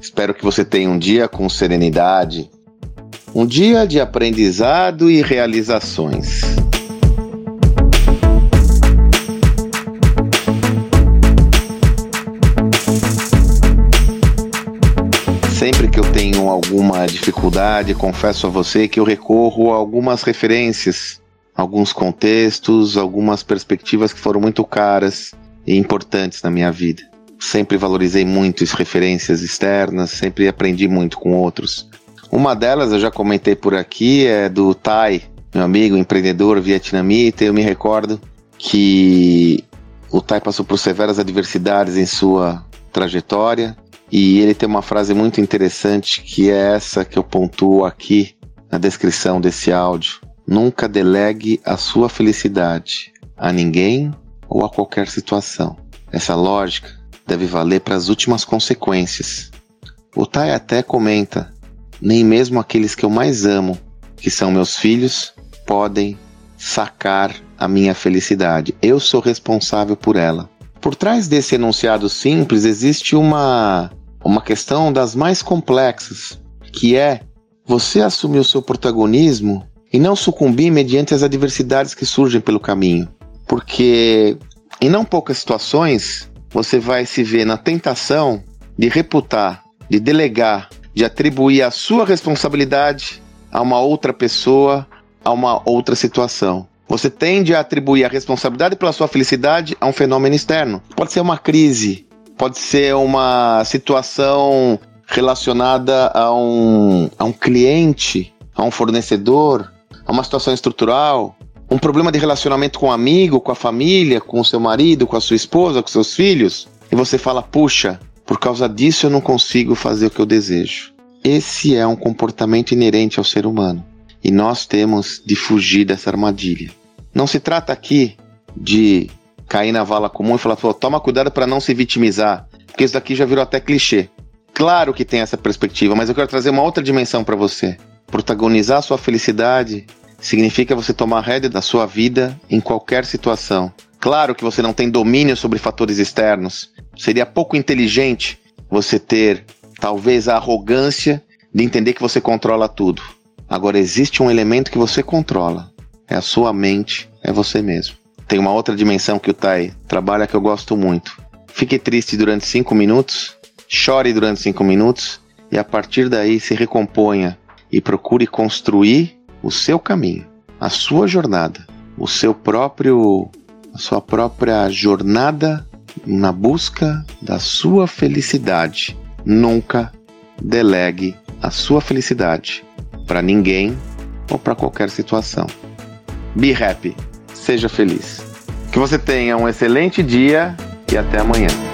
Espero que você tenha um dia com serenidade, um dia de aprendizado e realizações. Sempre que eu tenho alguma dificuldade, confesso a você que eu recorro a algumas referências, alguns contextos, algumas perspectivas que foram muito caras e importantes na minha vida. Sempre valorizei muito as referências externas, sempre aprendi muito com outros. Uma delas eu já comentei por aqui é do Tai, meu amigo empreendedor vietnamita. Eu me recordo que o Tai passou por severas adversidades em sua trajetória e ele tem uma frase muito interessante que é essa que eu pontuo aqui na descrição desse áudio. Nunca delegue a sua felicidade a ninguém ou a qualquer situação. Essa lógica deve valer para as últimas consequências. O Tai até comenta: nem mesmo aqueles que eu mais amo, que são meus filhos, podem sacar a minha felicidade. Eu sou responsável por ela. Por trás desse enunciado simples existe uma, uma questão das mais complexas, que é você assumir o seu protagonismo e não sucumbir mediante as adversidades que surgem pelo caminho. Porque em não poucas situações você vai se ver na tentação de reputar, de delegar, de atribuir a sua responsabilidade a uma outra pessoa, a uma outra situação. Você tende a atribuir a responsabilidade pela sua felicidade a um fenômeno externo. Pode ser uma crise, pode ser uma situação relacionada a um, a um cliente, a um fornecedor, a uma situação estrutural, um problema de relacionamento com um amigo, com a família, com o seu marido, com a sua esposa, com seus filhos, e você fala: puxa, por causa disso eu não consigo fazer o que eu desejo. Esse é um comportamento inerente ao ser humano e nós temos de fugir dessa armadilha. Não se trata aqui de cair na vala comum e falar: toma cuidado para não se vitimizar, porque isso daqui já virou até clichê. Claro que tem essa perspectiva, mas eu quero trazer uma outra dimensão para você. Protagonizar sua felicidade significa você tomar rédea da sua vida em qualquer situação. Claro que você não tem domínio sobre fatores externos. Seria pouco inteligente você ter talvez a arrogância de entender que você controla tudo. Agora existe um elemento que você controla. É a sua mente, é você mesmo. Tem uma outra dimensão que o Tai trabalha que eu gosto muito. Fique triste durante cinco minutos, chore durante cinco minutos e a partir daí se recomponha e procure construir o seu caminho, a sua jornada, o seu próprio a sua própria jornada na busca da sua felicidade. Nunca delegue a sua felicidade para ninguém ou para qualquer situação. Be happy, seja feliz. Que você tenha um excelente dia e até amanhã.